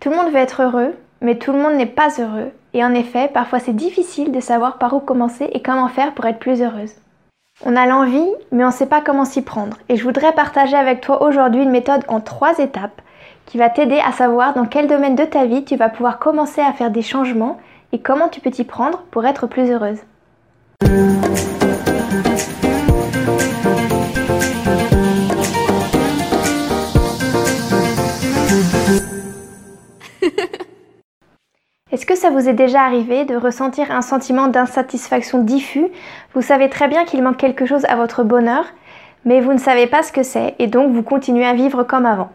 Tout le monde veut être heureux, mais tout le monde n'est pas heureux. Et en effet, parfois c'est difficile de savoir par où commencer et comment faire pour être plus heureuse. On a l'envie, mais on ne sait pas comment s'y prendre. Et je voudrais partager avec toi aujourd'hui une méthode en trois étapes qui va t'aider à savoir dans quel domaine de ta vie tu vas pouvoir commencer à faire des changements et comment tu peux t'y prendre pour être plus heureuse. Ça vous est déjà arrivé de ressentir un sentiment d'insatisfaction diffus? Vous savez très bien qu'il manque quelque chose à votre bonheur, mais vous ne savez pas ce que c'est et donc vous continuez à vivre comme avant.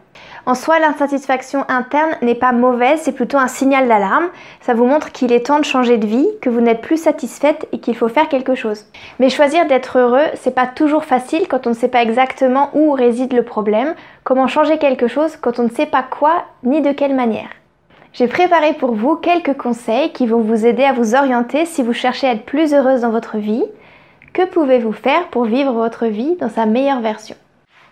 En soi, l'insatisfaction interne n'est pas mauvaise, c'est plutôt un signal d'alarme. Ça vous montre qu'il est temps de changer de vie, que vous n'êtes plus satisfaite et qu'il faut faire quelque chose. Mais choisir d'être heureux, c'est pas toujours facile quand on ne sait pas exactement où réside le problème, comment changer quelque chose quand on ne sait pas quoi ni de quelle manière. J'ai préparé pour vous quelques conseils qui vont vous aider à vous orienter si vous cherchez à être plus heureuse dans votre vie. Que pouvez-vous faire pour vivre votre vie dans sa meilleure version?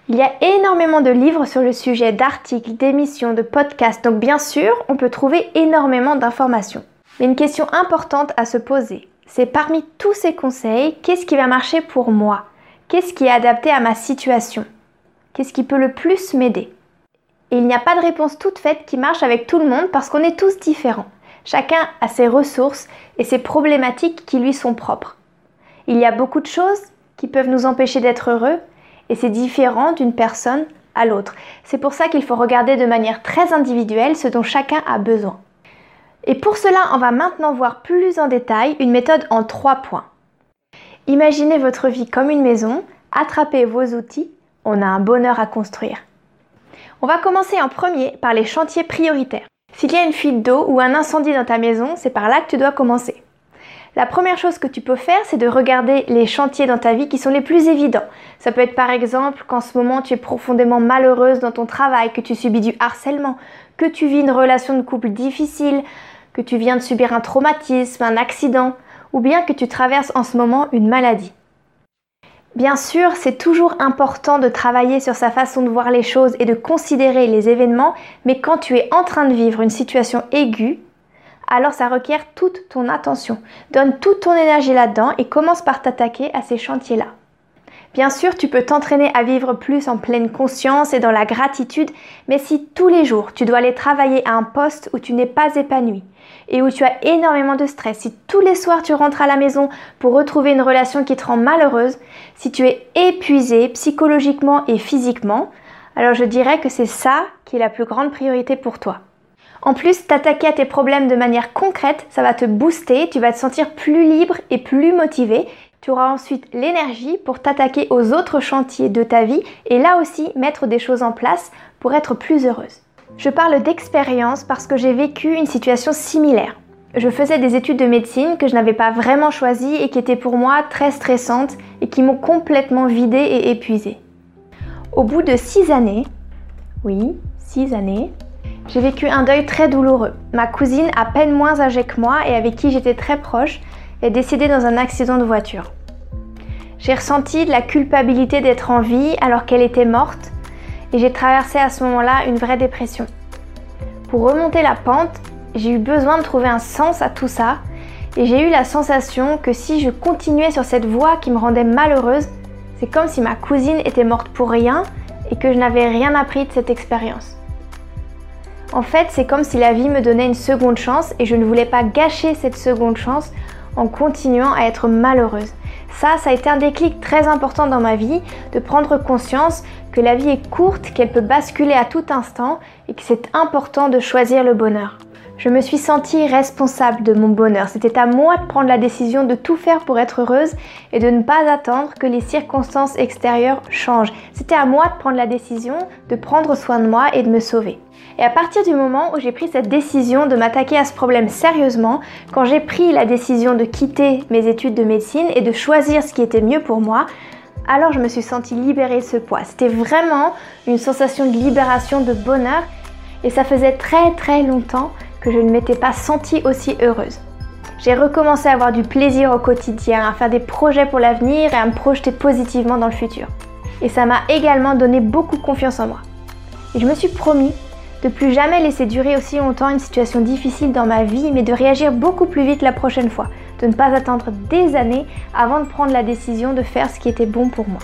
Il y a énormément de livres sur le sujet, d'articles, d'émissions, de podcasts, donc bien sûr, on peut trouver énormément d'informations. Mais une question importante à se poser, c'est parmi tous ces conseils, qu'est-ce qui va marcher pour moi? Qu'est-ce qui est adapté à ma situation? Qu'est-ce qui peut le plus m'aider? Et il n'y a pas de réponse toute faite qui marche avec tout le monde parce qu'on est tous différents. Chacun a ses ressources et ses problématiques qui lui sont propres. Il y a beaucoup de choses qui peuvent nous empêcher d'être heureux et c'est différent d'une personne à l'autre. C'est pour ça qu'il faut regarder de manière très individuelle ce dont chacun a besoin. Et pour cela, on va maintenant voir plus en détail une méthode en trois points. Imaginez votre vie comme une maison, attrapez vos outils, on a un bonheur à construire. On va commencer en premier par les chantiers prioritaires. S'il y a une fuite d'eau ou un incendie dans ta maison, c'est par là que tu dois commencer. La première chose que tu peux faire, c'est de regarder les chantiers dans ta vie qui sont les plus évidents. Ça peut être par exemple qu'en ce moment tu es profondément malheureuse dans ton travail, que tu subis du harcèlement, que tu vis une relation de couple difficile, que tu viens de subir un traumatisme, un accident, ou bien que tu traverses en ce moment une maladie. Bien sûr, c'est toujours important de travailler sur sa façon de voir les choses et de considérer les événements, mais quand tu es en train de vivre une situation aiguë, alors ça requiert toute ton attention. Donne toute ton énergie là-dedans et commence par t'attaquer à ces chantiers-là. Bien sûr, tu peux t'entraîner à vivre plus en pleine conscience et dans la gratitude, mais si tous les jours tu dois aller travailler à un poste où tu n'es pas épanoui et où tu as énormément de stress, si tous les soirs tu rentres à la maison pour retrouver une relation qui te rend malheureuse, si tu es épuisé psychologiquement et physiquement, alors je dirais que c'est ça qui est la plus grande priorité pour toi. En plus, t'attaquer à tes problèmes de manière concrète, ça va te booster, tu vas te sentir plus libre et plus motivé tu auras ensuite l'énergie pour t'attaquer aux autres chantiers de ta vie et là aussi mettre des choses en place pour être plus heureuse. Je parle d'expérience parce que j'ai vécu une situation similaire. Je faisais des études de médecine que je n'avais pas vraiment choisies et qui étaient pour moi très stressantes et qui m'ont complètement vidée et épuisée. Au bout de six années, oui, six années, j'ai vécu un deuil très douloureux. Ma cousine, à peine moins âgée que moi et avec qui j'étais très proche, est décédée dans un accident de voiture. J'ai ressenti de la culpabilité d'être en vie alors qu'elle était morte et j'ai traversé à ce moment-là une vraie dépression. Pour remonter la pente, j'ai eu besoin de trouver un sens à tout ça et j'ai eu la sensation que si je continuais sur cette voie qui me rendait malheureuse, c'est comme si ma cousine était morte pour rien et que je n'avais rien appris de cette expérience. En fait, c'est comme si la vie me donnait une seconde chance et je ne voulais pas gâcher cette seconde chance en continuant à être malheureuse. Ça, ça a été un déclic très important dans ma vie, de prendre conscience que la vie est courte, qu'elle peut basculer à tout instant et que c'est important de choisir le bonheur. Je me suis sentie responsable de mon bonheur. C'était à moi de prendre la décision de tout faire pour être heureuse et de ne pas attendre que les circonstances extérieures changent. C'était à moi de prendre la décision de prendre soin de moi et de me sauver. Et à partir du moment où j'ai pris cette décision de m'attaquer à ce problème sérieusement, quand j'ai pris la décision de quitter mes études de médecine et de choisir ce qui était mieux pour moi, alors je me suis sentie libérée de ce poids. C'était vraiment une sensation de libération, de bonheur et ça faisait très très longtemps que je ne m'étais pas sentie aussi heureuse. J'ai recommencé à avoir du plaisir au quotidien, à faire des projets pour l'avenir et à me projeter positivement dans le futur. Et ça m'a également donné beaucoup confiance en moi. Et je me suis promis de plus jamais laisser durer aussi longtemps une situation difficile dans ma vie, mais de réagir beaucoup plus vite la prochaine fois, de ne pas attendre des années avant de prendre la décision de faire ce qui était bon pour moi.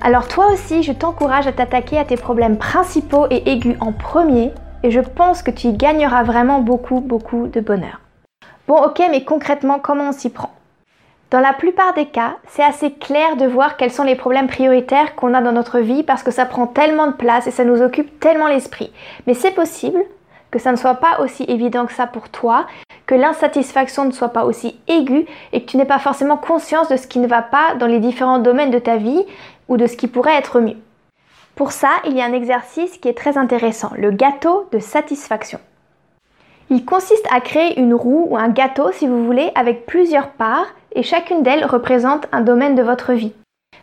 Alors toi aussi, je t'encourage à t'attaquer à tes problèmes principaux et aigus en premier, et je pense que tu y gagneras vraiment beaucoup, beaucoup de bonheur. Bon ok, mais concrètement, comment on s'y prend? Dans la plupart des cas, c'est assez clair de voir quels sont les problèmes prioritaires qu'on a dans notre vie parce que ça prend tellement de place et ça nous occupe tellement l'esprit. Mais c'est possible que ça ne soit pas aussi évident que ça pour toi, que l'insatisfaction ne soit pas aussi aiguë et que tu n'aies pas forcément conscience de ce qui ne va pas dans les différents domaines de ta vie ou de ce qui pourrait être mieux. Pour ça, il y a un exercice qui est très intéressant, le gâteau de satisfaction. Il consiste à créer une roue ou un gâteau, si vous voulez, avec plusieurs parts et chacune d'elles représente un domaine de votre vie.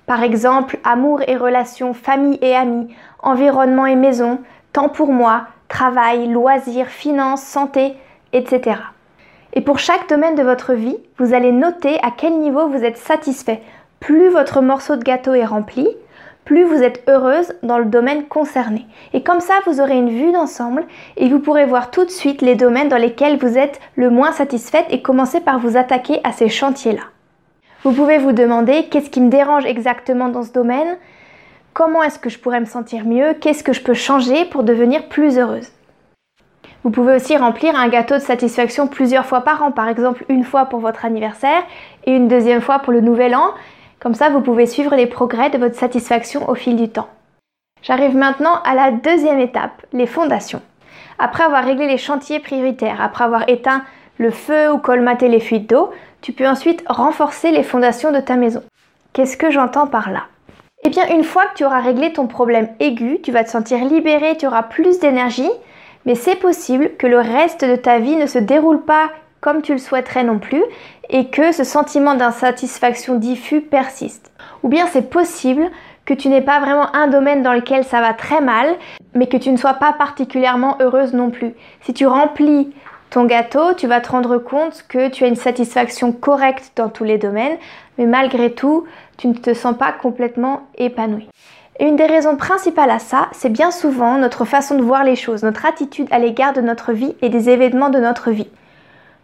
Par exemple, amour et relations, famille et amis, environnement et maison, temps pour moi, travail, loisirs, finances, santé, etc. Et pour chaque domaine de votre vie, vous allez noter à quel niveau vous êtes satisfait. Plus votre morceau de gâteau est rempli, plus vous êtes heureuse dans le domaine concerné. Et comme ça, vous aurez une vue d'ensemble et vous pourrez voir tout de suite les domaines dans lesquels vous êtes le moins satisfaite et commencer par vous attaquer à ces chantiers-là. Vous pouvez vous demander qu'est-ce qui me dérange exactement dans ce domaine, comment est-ce que je pourrais me sentir mieux, qu'est-ce que je peux changer pour devenir plus heureuse? Vous pouvez aussi remplir un gâteau de satisfaction plusieurs fois par an, par exemple une fois pour votre anniversaire et une deuxième fois pour le nouvel an, comme ça, vous pouvez suivre les progrès de votre satisfaction au fil du temps. J'arrive maintenant à la deuxième étape, les fondations. Après avoir réglé les chantiers prioritaires, après avoir éteint le feu ou colmaté les fuites d'eau, tu peux ensuite renforcer les fondations de ta maison. Qu'est-ce que j'entends par là? Eh bien, une fois que tu auras réglé ton problème aigu, tu vas te sentir libéré, tu auras plus d'énergie, mais c'est possible que le reste de ta vie ne se déroule pas comme tu le souhaiterais non plus et que ce sentiment d'insatisfaction diffus persiste. Ou bien c'est possible que tu n'aies pas vraiment un domaine dans lequel ça va très mal, mais que tu ne sois pas particulièrement heureuse non plus. Si tu remplis ton gâteau, tu vas te rendre compte que tu as une satisfaction correcte dans tous les domaines, mais malgré tout, tu ne te sens pas complètement épanoui. Et une des raisons principales à ça, c'est bien souvent notre façon de voir les choses, notre attitude à l'égard de notre vie et des événements de notre vie.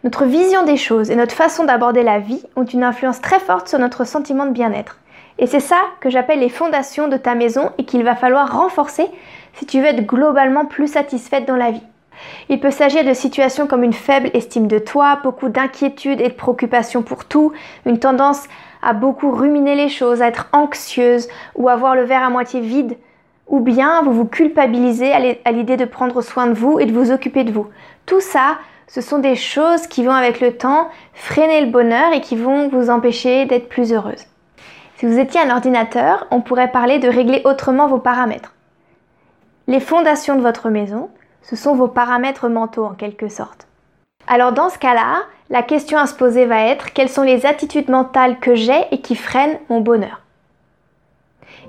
Notre vision des choses et notre façon d'aborder la vie ont une influence très forte sur notre sentiment de bien-être. Et c'est ça que j'appelle les fondations de ta maison et qu'il va falloir renforcer si tu veux être globalement plus satisfaite dans la vie. Il peut s'agir de situations comme une faible estime de toi, beaucoup d'inquiétude et de préoccupation pour tout, une tendance à beaucoup ruminer les choses, à être anxieuse ou à voir le verre à moitié vide, ou bien vous vous culpabilisez à l'idée de prendre soin de vous et de vous occuper de vous. Tout ça, ce sont des choses qui vont avec le temps freiner le bonheur et qui vont vous empêcher d'être plus heureuse. Si vous étiez un ordinateur, on pourrait parler de régler autrement vos paramètres. Les fondations de votre maison, ce sont vos paramètres mentaux en quelque sorte. Alors dans ce cas-là, la question à se poser va être quelles sont les attitudes mentales que j'ai et qui freinent mon bonheur?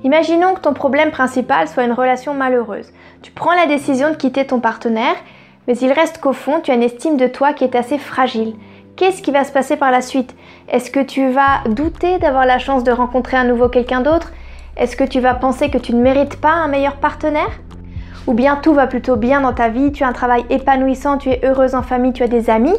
Imaginons que ton problème principal soit une relation malheureuse. Tu prends la décision de quitter ton partenaire mais il reste qu'au fond, tu as une estime de toi qui est assez fragile. Qu'est-ce qui va se passer par la suite? Est-ce que tu vas douter d'avoir la chance de rencontrer à nouveau quelqu'un d'autre? Est-ce que tu vas penser que tu ne mérites pas un meilleur partenaire? Ou bien tout va plutôt bien dans ta vie, tu as un travail épanouissant, tu es heureuse en famille, tu as des amis?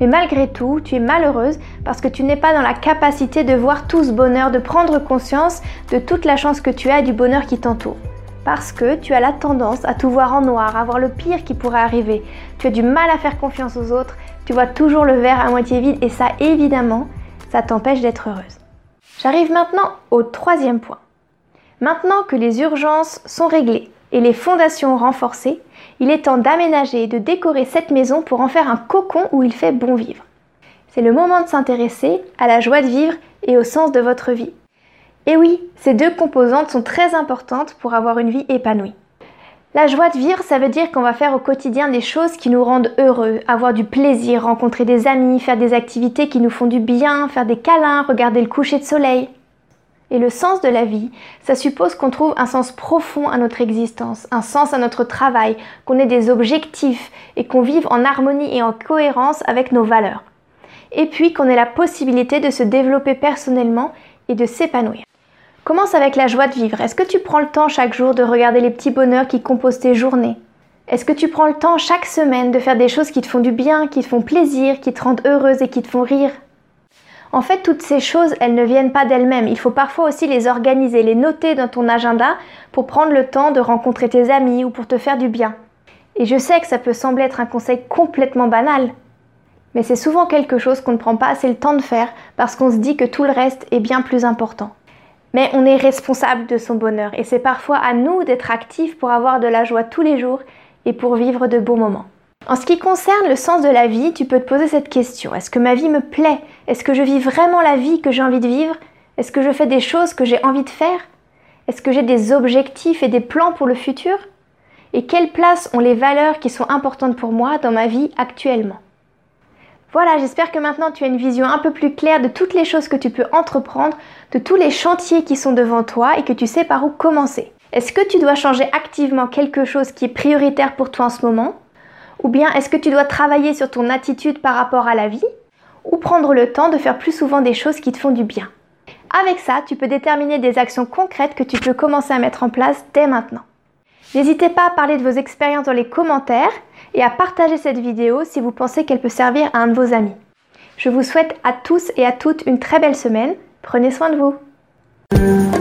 Mais malgré tout, tu es malheureuse parce que tu n'es pas dans la capacité de voir tout ce bonheur, de prendre conscience de toute la chance que tu as et du bonheur qui t'entoure parce que tu as la tendance à tout voir en noir, à voir le pire qui pourrait arriver. Tu as du mal à faire confiance aux autres, tu vois toujours le verre à moitié vide et ça évidemment, ça t'empêche d'être heureuse. J'arrive maintenant au troisième point. Maintenant que les urgences sont réglées et les fondations renforcées, il est temps d'aménager et de décorer cette maison pour en faire un cocon où il fait bon vivre. C'est le moment de s'intéresser à la joie de vivre et au sens de votre vie. Et oui, ces deux composantes sont très importantes pour avoir une vie épanouie. La joie de vivre, ça veut dire qu'on va faire au quotidien des choses qui nous rendent heureux, avoir du plaisir, rencontrer des amis, faire des activités qui nous font du bien, faire des câlins, regarder le coucher de soleil. Et le sens de la vie, ça suppose qu'on trouve un sens profond à notre existence, un sens à notre travail, qu'on ait des objectifs et qu'on vive en harmonie et en cohérence avec nos valeurs. Et puis qu'on ait la possibilité de se développer personnellement et de s'épanouir. Commence avec la joie de vivre. Est-ce que tu prends le temps chaque jour de regarder les petits bonheurs qui composent tes journées? Est-ce que tu prends le temps chaque semaine de faire des choses qui te font du bien, qui te font plaisir, qui te rendent heureuse et qui te font rire? En fait, toutes ces choses, elles ne viennent pas d'elles-mêmes. Il faut parfois aussi les organiser, les noter dans ton agenda pour prendre le temps de rencontrer tes amis ou pour te faire du bien. Et je sais que ça peut sembler être un conseil complètement banal, mais c'est souvent quelque chose qu'on ne prend pas assez le temps de faire parce qu'on se dit que tout le reste est bien plus important. Mais on est responsable de son bonheur. Et c'est parfois à nous d'être actifs pour avoir de la joie tous les jours et pour vivre de beaux moments. En ce qui concerne le sens de la vie, tu peux te poser cette question. Est-ce que ma vie me plaît? Est-ce que je vis vraiment la vie que j'ai envie de vivre? Est-ce que je fais des choses que j'ai envie de faire? Est-ce que j'ai des objectifs et des plans pour le futur? Et quelle place ont les valeurs qui sont importantes pour moi dans ma vie actuellement? Voilà, j'espère que maintenant tu as une vision un peu plus claire de toutes les choses que tu peux entreprendre, de tous les chantiers qui sont devant toi et que tu sais par où commencer. Est-ce que tu dois changer activement quelque chose qui est prioritaire pour toi en ce moment? Ou bien est-ce que tu dois travailler sur ton attitude par rapport à la vie? Ou prendre le temps de faire plus souvent des choses qui te font du bien? Avec ça, tu peux déterminer des actions concrètes que tu peux commencer à mettre en place dès maintenant. N'hésitez pas à parler de vos expériences dans les commentaires et à partager cette vidéo si vous pensez qu'elle peut servir à un de vos amis. Je vous souhaite à tous et à toutes une très belle semaine. Prenez soin de vous.